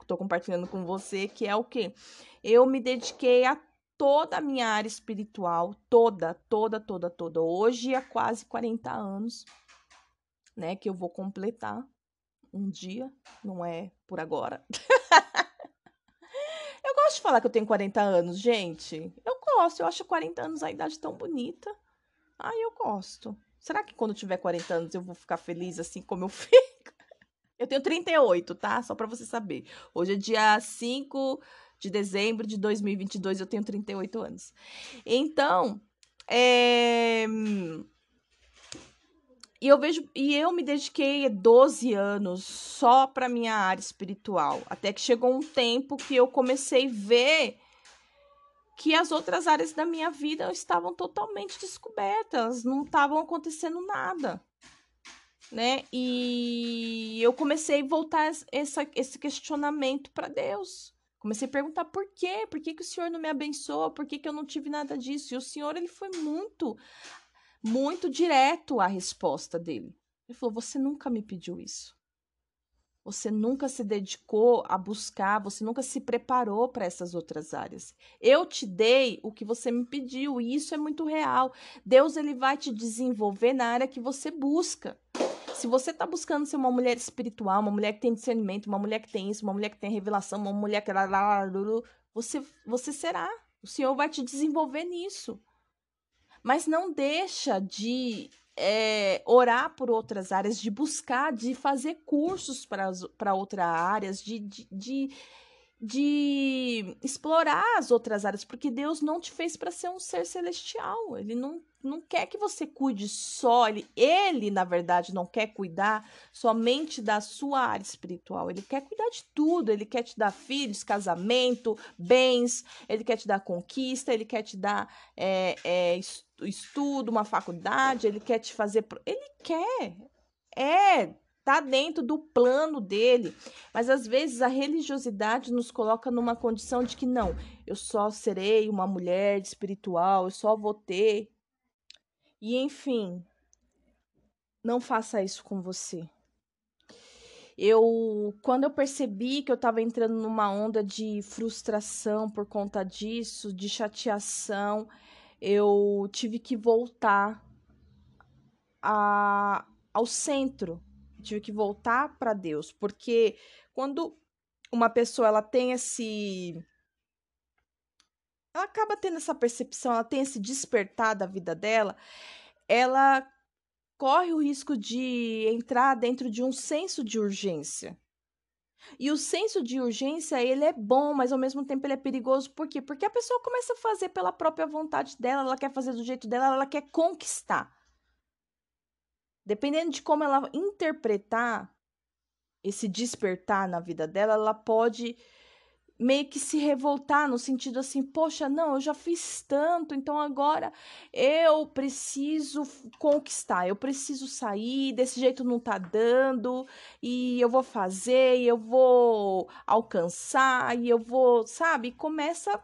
estou compartilhando com você, que é o que? Eu me dediquei a toda a minha área espiritual, toda, toda, toda, toda. Hoje há quase 40 anos, né, que eu vou completar um dia, não é por agora. eu gosto de falar que eu tenho 40 anos, gente. Eu gosto, eu acho 40 anos a idade tão bonita. Ai, eu gosto. Será que quando eu tiver 40 anos eu vou ficar feliz assim como eu fico? Eu tenho 38, tá? Só para você saber. Hoje é dia 5 de dezembro de 2022, eu tenho 38 anos. Então, é e eu vejo e eu me dediquei 12 anos só para minha área espiritual, até que chegou um tempo que eu comecei a ver que as outras áreas da minha vida estavam totalmente descobertas, não estavam acontecendo nada, né? E eu comecei a voltar essa, esse questionamento para Deus. Comecei a perguntar por quê? Por que, que o Senhor não me abençoa? Por que, que eu não tive nada disso? E o Senhor, ele foi muito muito direto a resposta dele. Ele falou: Você nunca me pediu isso. Você nunca se dedicou a buscar, você nunca se preparou para essas outras áreas. Eu te dei o que você me pediu e isso é muito real. Deus ele vai te desenvolver na área que você busca. Se você está buscando ser uma mulher espiritual, uma mulher que tem discernimento, uma mulher que tem isso, uma mulher que tem revelação, uma mulher que você você será. O Senhor vai te desenvolver nisso. Mas não deixa de é, orar por outras áreas, de buscar, de fazer cursos para outras áreas, de, de, de, de, explorar as outras áreas, porque Deus não te fez para ser um ser celestial. Ele não, não quer que você cuide só, ele, ele, na verdade, não quer cuidar somente da sua área espiritual. Ele quer cuidar de tudo. Ele quer te dar filhos, casamento, bens, ele quer te dar conquista, ele quer te dar é, é, estudo, uma faculdade, ele quer te fazer. Ele quer. É, tá dentro do plano dele. Mas às vezes a religiosidade nos coloca numa condição de que não, eu só serei uma mulher espiritual, eu só vou ter. E enfim, não faça isso com você. Eu, quando eu percebi que eu estava entrando numa onda de frustração por conta disso, de chateação, eu tive que voltar a, ao centro, tive que voltar para Deus, porque quando uma pessoa ela tem esse ela acaba tendo essa percepção, ela tem esse despertar da vida dela, ela corre o risco de entrar dentro de um senso de urgência. E o senso de urgência, ele é bom, mas ao mesmo tempo ele é perigoso. Por quê? Porque a pessoa começa a fazer pela própria vontade dela, ela quer fazer do jeito dela, ela quer conquistar. Dependendo de como ela interpretar esse despertar na vida dela, ela pode meio que se revoltar no sentido assim, poxa, não, eu já fiz tanto, então agora eu preciso conquistar, eu preciso sair, desse jeito não tá dando, e eu vou fazer, e eu vou alcançar, e eu vou, sabe? Começa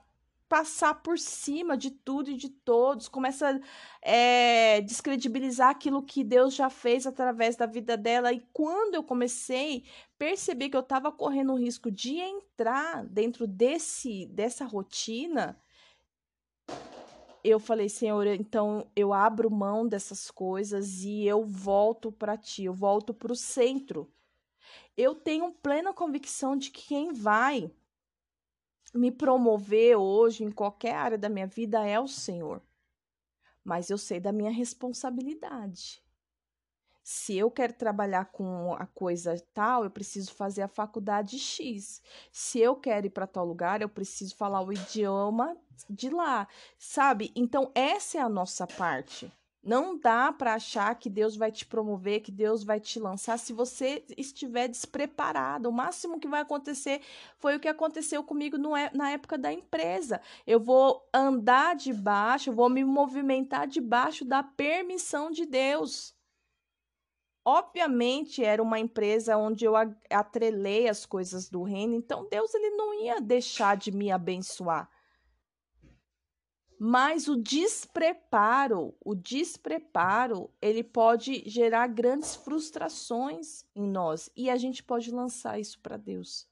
passar por cima de tudo e de todos, começa a é, descredibilizar aquilo que Deus já fez através da vida dela. E quando eu comecei a perceber que eu estava correndo o risco de entrar dentro desse dessa rotina, eu falei, Senhor, então eu abro mão dessas coisas e eu volto para ti, eu volto para o centro. Eu tenho plena convicção de que quem vai me promover hoje em qualquer área da minha vida é o Senhor. Mas eu sei da minha responsabilidade. Se eu quero trabalhar com a coisa tal, eu preciso fazer a faculdade X. Se eu quero ir para tal lugar, eu preciso falar o idioma de lá, sabe? Então, essa é a nossa parte. Não dá para achar que Deus vai te promover, que Deus vai te lançar se você estiver despreparado. O máximo que vai acontecer foi o que aconteceu comigo no, na época da empresa. Eu vou andar debaixo, vou me movimentar debaixo da permissão de Deus. Obviamente era uma empresa onde eu atrelei as coisas do reino, então Deus ele não ia deixar de me abençoar. Mas o despreparo, o despreparo, ele pode gerar grandes frustrações em nós e a gente pode lançar isso para Deus.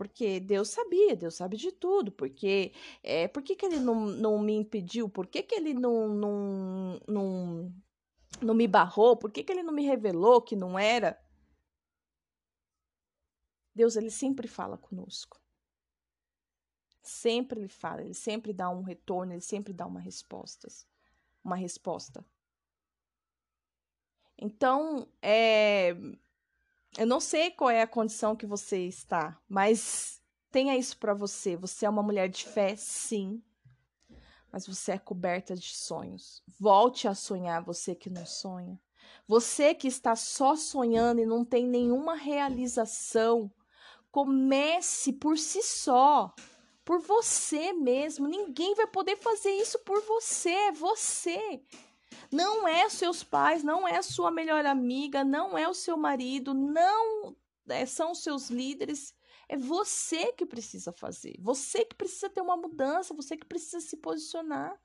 Porque Deus sabia, Deus sabe de tudo. Porque é, por que, que ele não, não me impediu? Por que, que ele não, não, não, não me barrou? Por que, que ele não me revelou que não era? Deus, ele sempre fala conosco. Sempre ele fala, ele sempre dá um retorno, ele sempre dá uma resposta. Uma resposta. Então, é, eu não sei qual é a condição que você está, mas tenha isso para você. Você é uma mulher de fé, sim, mas você é coberta de sonhos. Volte a sonhar, você que não sonha. Você que está só sonhando e não tem nenhuma realização, comece por si só por você mesmo. Ninguém vai poder fazer isso por você, é você. Não é seus pais, não é sua melhor amiga, não é o seu marido, não é, são seus líderes. É você que precisa fazer. Você que precisa ter uma mudança, você que precisa se posicionar.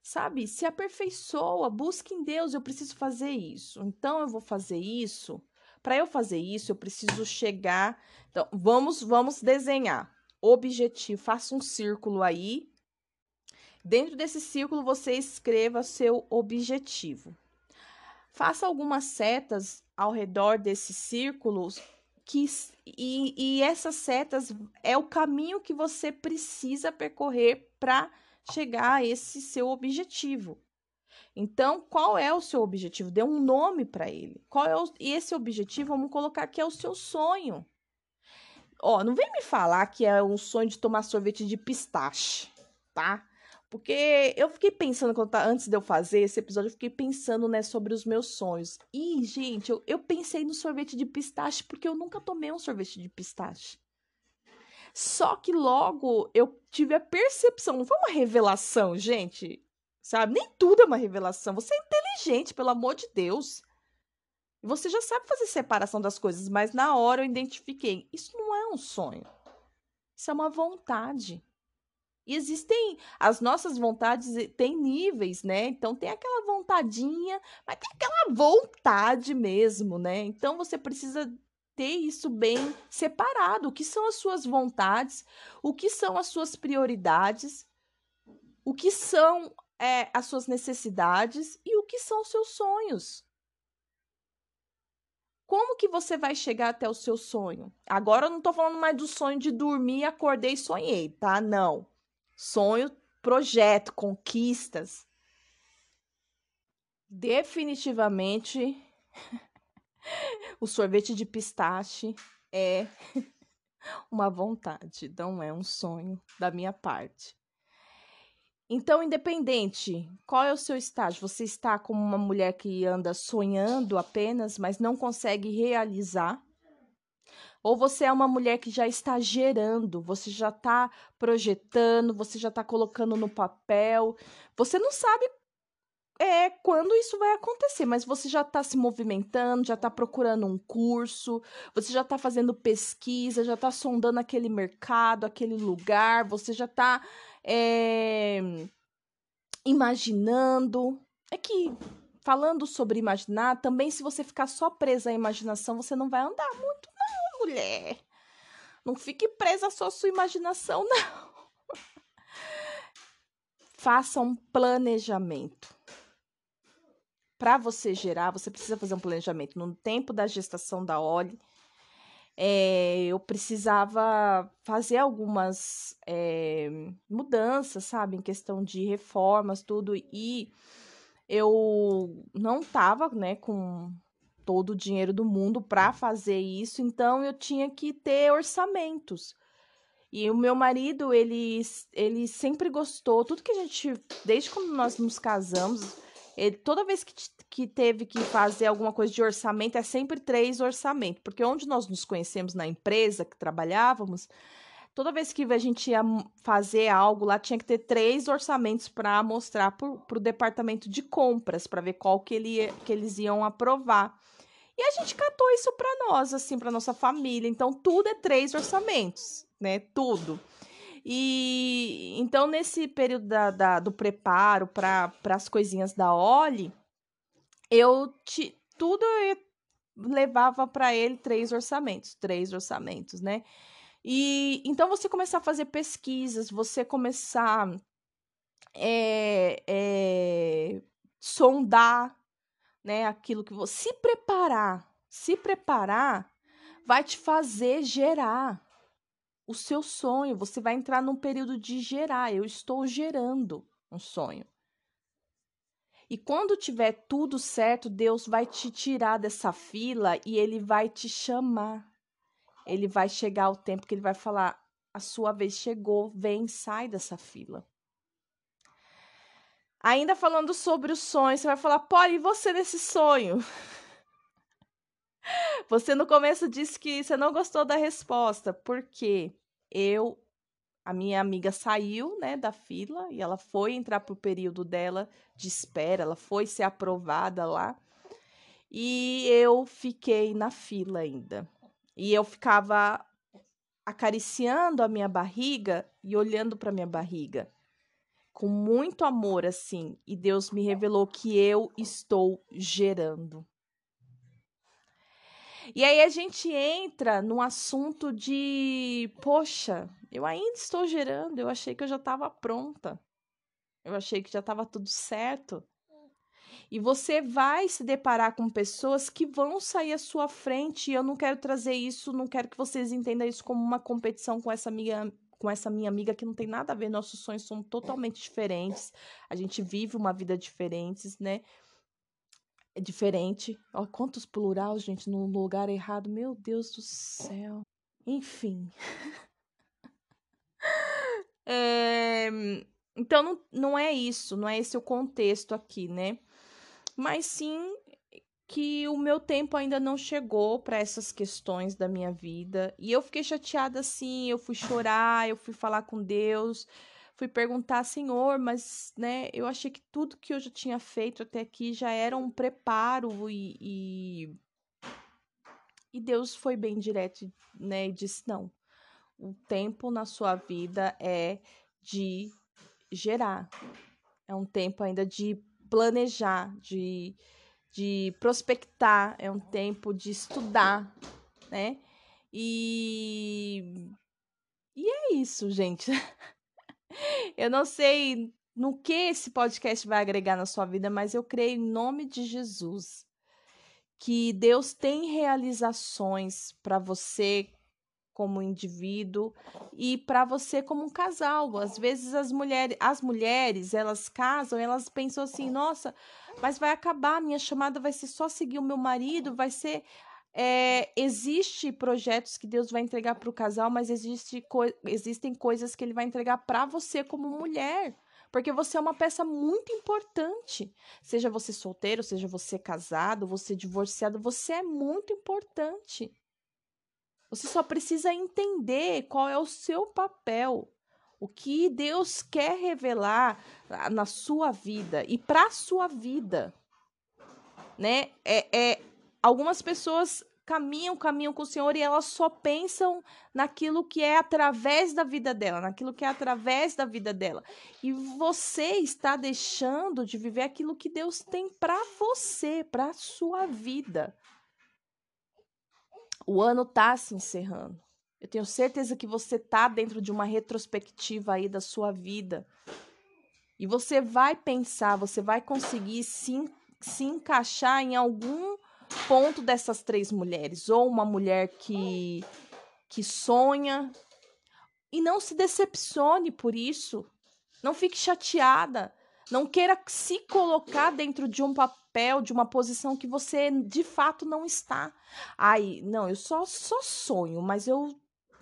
sabe? Se aperfeiçoa, busque em Deus, eu preciso fazer isso. Então eu vou fazer isso. Para eu fazer isso, eu preciso chegar. Então, vamos vamos desenhar. Objetivo, faça um círculo aí. Dentro desse círculo você escreva seu objetivo. Faça algumas setas ao redor desses círculos que e, e essas setas é o caminho que você precisa percorrer para chegar a esse seu objetivo. Então, qual é o seu objetivo? Dê um nome para ele. Qual é o, e esse objetivo, vamos colocar que é o seu sonho. Ó, não vem me falar que é um sonho de tomar sorvete de pistache, tá? Porque eu fiquei pensando, tá, antes de eu fazer esse episódio, eu fiquei pensando, né, sobre os meus sonhos. E, gente, eu, eu pensei no sorvete de pistache porque eu nunca tomei um sorvete de pistache. Só que logo eu tive a percepção, não foi uma revelação, gente. Sabe? Nem tudo é uma revelação. Você é inteligente, pelo amor de Deus. Você já sabe fazer separação das coisas, mas na hora eu identifiquei. Isso não é um sonho. Isso é uma vontade. E existem as nossas vontades, tem níveis, né? Então tem aquela vontadinha, mas tem aquela vontade mesmo, né? Então você precisa ter isso bem separado. O que são as suas vontades, o que são as suas prioridades, o que são é, as suas necessidades e o que são os seus sonhos. Como que você vai chegar até o seu sonho? Agora eu não tô falando mais do sonho de dormir, acordei e sonhei, tá? Não. Sonho, projeto, conquistas. Definitivamente o sorvete de pistache é uma vontade, não é um sonho da minha parte. Então, independente, qual é o seu estágio? Você está como uma mulher que anda sonhando apenas, mas não consegue realizar? Ou você é uma mulher que já está gerando, você já está projetando, você já está colocando no papel, você não sabe é quando isso vai acontecer, mas você já está se movimentando, já está procurando um curso, você já está fazendo pesquisa, já está sondando aquele mercado, aquele lugar, você já está é, imaginando. É que falando sobre imaginar, também se você ficar só presa à imaginação, você não vai andar muito, mulher. Não fique presa só à sua imaginação, não. Faça um planejamento para você gerar, você precisa fazer um planejamento. No tempo da gestação da Oli, é, eu precisava fazer algumas é, mudanças, sabe, em questão de reformas, tudo, e eu não tava, né, com todo o dinheiro do mundo para fazer isso, então eu tinha que ter orçamentos. E o meu marido, ele, ele sempre gostou, tudo que a gente, desde quando nós nos casamos, ele, toda vez que, que teve que fazer alguma coisa de orçamento, é sempre três orçamentos. Porque onde nós nos conhecemos na empresa que trabalhávamos, toda vez que a gente ia fazer algo lá, tinha que ter três orçamentos para mostrar para o departamento de compras, para ver qual que, ele, que eles iam aprovar. E a gente catou isso para nós, assim, para nossa família. Então, tudo é três orçamentos, né? Tudo. E então, nesse período da, da do preparo para as coisinhas da Oli, eu te, tudo eu levava para ele três orçamentos, três orçamentos, né? E então você começar a fazer pesquisas, você começar é, é, sondar, né? Aquilo que você se preparar, se preparar, vai te fazer gerar o seu sonho. Você vai entrar num período de gerar. Eu estou gerando um sonho. E quando tiver tudo certo, Deus vai te tirar dessa fila e ele vai te chamar. Ele vai chegar o tempo que ele vai falar: a sua vez chegou, vem, sai dessa fila. Ainda falando sobre o sonho, você vai falar: Pode, e você nesse sonho? Você no começo disse que você não gostou da resposta, porque eu a minha amiga saiu, né, da fila e ela foi entrar pro período dela de espera, ela foi ser aprovada lá. E eu fiquei na fila ainda. E eu ficava acariciando a minha barriga e olhando para minha barriga. com muito amor, assim, e Deus me revelou que eu estou gerando. E aí a gente entra no assunto de, poxa, eu ainda estou gerando, eu achei que eu já estava pronta. Eu achei que já estava tudo certo. E você vai se deparar com pessoas que vão sair à sua frente. E eu não quero trazer isso, não quero que vocês entendam isso como uma competição com essa amiga, com essa minha amiga que não tem nada a ver. Nossos sonhos são totalmente diferentes. A gente vive uma vida diferente, né? É diferente. Ó, quantos plural, gente, no lugar errado. Meu Deus do céu. Enfim. é... Então, não, não é isso, não é esse o contexto aqui, né? Mas sim que o meu tempo ainda não chegou para essas questões da minha vida. E eu fiquei chateada assim, eu fui chorar, eu fui falar com Deus, fui perguntar, Senhor, mas, né, eu achei que tudo que eu já tinha feito até aqui já era um preparo e, e, e Deus foi bem direto, né, e disse, não, o tempo na sua vida é de gerar. É um tempo ainda de planejar, de, de prospectar, é um tempo de estudar, né? E, e é isso, gente. eu não sei no que esse podcast vai agregar na sua vida, mas eu creio em nome de Jesus que Deus tem realizações para você como indivíduo e para você como um casal. Às vezes as mulheres, as mulheres, elas casam, elas pensam assim: "Nossa, mas vai acabar, minha chamada vai ser só seguir o meu marido, vai ser é, existe projetos que Deus vai entregar para o casal, mas existe co existem coisas que Ele vai entregar para você como mulher, porque você é uma peça muito importante. Seja você solteiro, seja você casado, você divorciado, você é muito importante. Você só precisa entender qual é o seu papel, o que Deus quer revelar na sua vida e para sua vida, né? É, é, algumas pessoas caminham, caminham com o Senhor e elas só pensam naquilo que é através da vida dela, naquilo que é através da vida dela. E você está deixando de viver aquilo que Deus tem para você, para sua vida. O ano tá se encerrando. Eu tenho certeza que você tá dentro de uma retrospectiva aí da sua vida. E você vai pensar, você vai conseguir se, se encaixar em algum ponto dessas três mulheres. Ou uma mulher que, que sonha. E não se decepcione por isso. Não fique chateada. Não queira se colocar dentro de um papel, de uma posição que você de fato não está. Ai, não, eu só, só sonho, mas eu,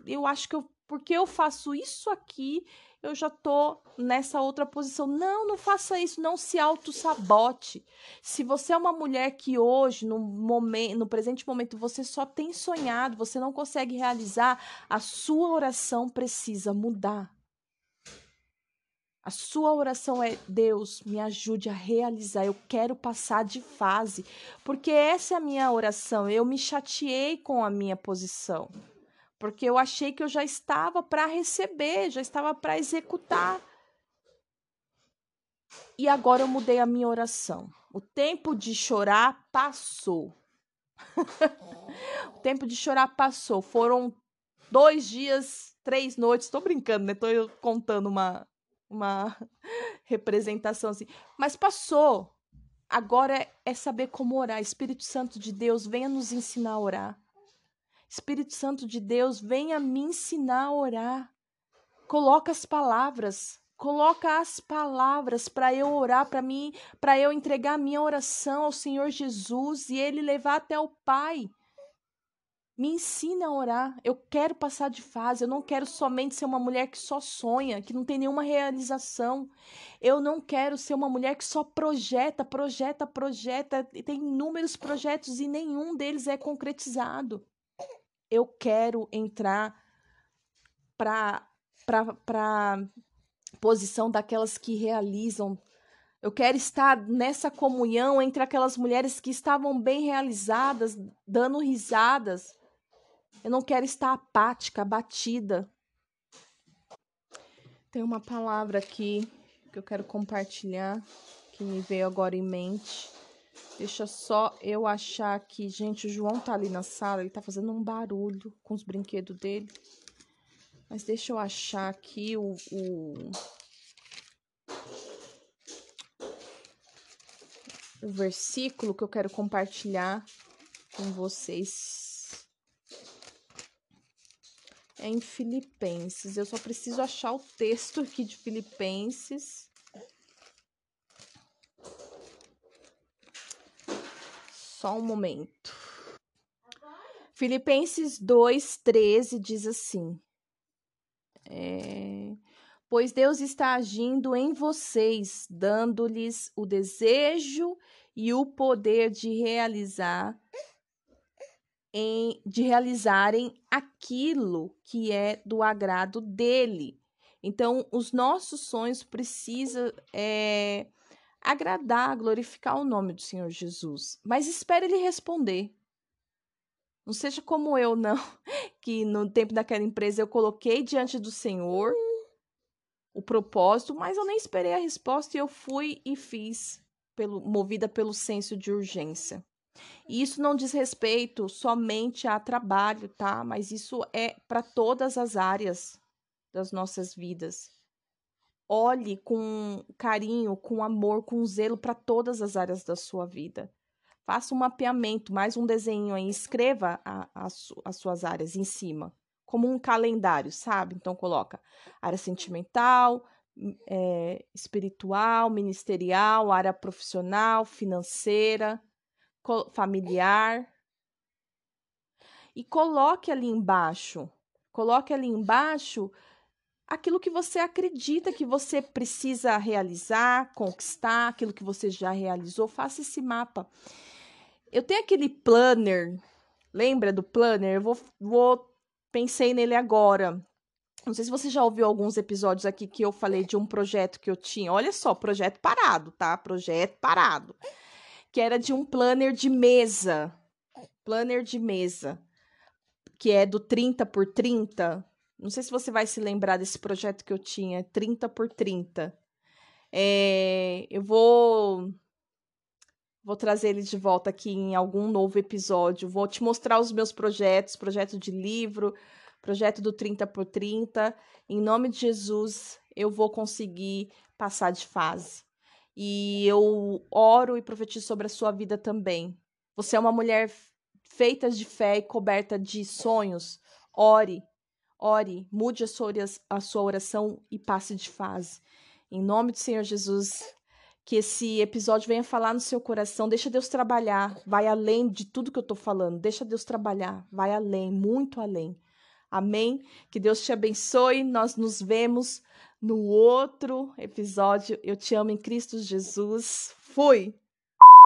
eu acho que eu, porque eu faço isso aqui, eu já tô nessa outra posição. Não, não faça isso, não se auto-sabote. Se você é uma mulher que hoje, no momento, no presente momento, você só tem sonhado, você não consegue realizar, a sua oração precisa mudar. A sua oração é: Deus, me ajude a realizar. Eu quero passar de fase, porque essa é a minha oração. Eu me chateei com a minha posição, porque eu achei que eu já estava para receber, já estava para executar. E agora eu mudei a minha oração. O tempo de chorar passou. o tempo de chorar passou. Foram dois dias, três noites. Estou brincando, né? Estou contando uma, uma representação assim. Mas passou. Agora é, é saber como orar. Espírito Santo de Deus, venha nos ensinar a orar. Espírito Santo de Deus, venha me ensinar a orar. Coloca as palavras, coloca as palavras para eu orar para mim, para eu entregar a minha oração ao Senhor Jesus e ele levar até o Pai. Me ensina a orar. Eu quero passar de fase. Eu não quero somente ser uma mulher que só sonha, que não tem nenhuma realização. Eu não quero ser uma mulher que só projeta, projeta, projeta. Tem inúmeros projetos e nenhum deles é concretizado. Eu quero entrar para para posição daquelas que realizam. Eu quero estar nessa comunhão entre aquelas mulheres que estavam bem realizadas, dando risadas, eu não quero estar apática, abatida. Tem uma palavra aqui que eu quero compartilhar, que me veio agora em mente. Deixa só eu achar aqui. Gente, o João tá ali na sala, ele tá fazendo um barulho com os brinquedos dele. Mas deixa eu achar aqui o, o... o versículo que eu quero compartilhar com vocês. É em Filipenses. Eu só preciso achar o texto aqui de Filipenses. Só um momento. Filipenses 2,13 diz assim: é, pois Deus está agindo em vocês, dando-lhes o desejo e o poder de realizar em, de realizarem aquilo que é do agrado dele. Então, os nossos sonhos precisam é, agradar, glorificar o nome do Senhor Jesus. Mas espere ele responder. Não seja como eu, não, que no tempo daquela empresa eu coloquei diante do Senhor o propósito, mas eu nem esperei a resposta e eu fui e fiz, pelo, movida pelo senso de urgência. E isso não diz respeito somente a trabalho, tá? Mas isso é para todas as áreas das nossas vidas. Olhe com carinho, com amor, com zelo para todas as áreas da sua vida. Faça um mapeamento, mais um desenho aí, escreva a, a, as suas áreas em cima, como um calendário, sabe? Então coloca área sentimental, é, espiritual, ministerial, área profissional, financeira, familiar. E coloque ali embaixo, coloque ali embaixo aquilo que você acredita que você precisa realizar, conquistar, aquilo que você já realizou, faça esse mapa. Eu tenho aquele planner. Lembra do planner? Eu vou, vou pensei nele agora. Não sei se você já ouviu alguns episódios aqui que eu falei de um projeto que eu tinha. Olha só, projeto parado, tá? Projeto parado. Que era de um planner de mesa. Planner de mesa. Que é do 30 por 30. Não sei se você vai se lembrar desse projeto que eu tinha, 30 por 30. É, eu vou Vou trazer ele de volta aqui em algum novo episódio. Vou te mostrar os meus projetos, projeto de livro, projeto do 30 por 30. Em nome de Jesus, eu vou conseguir passar de fase. E eu oro e profetizo sobre a sua vida também. Você é uma mulher feita de fé e coberta de sonhos. Ore, ore, mude a sua, oração e passe de fase. Em nome do Senhor Jesus, que esse episódio venha falar no seu coração. Deixa Deus trabalhar, vai além de tudo que eu tô falando. Deixa Deus trabalhar, vai além, muito além. Amém? Que Deus te abençoe. Nós nos vemos no outro episódio. Eu te amo em Cristo Jesus. Fui!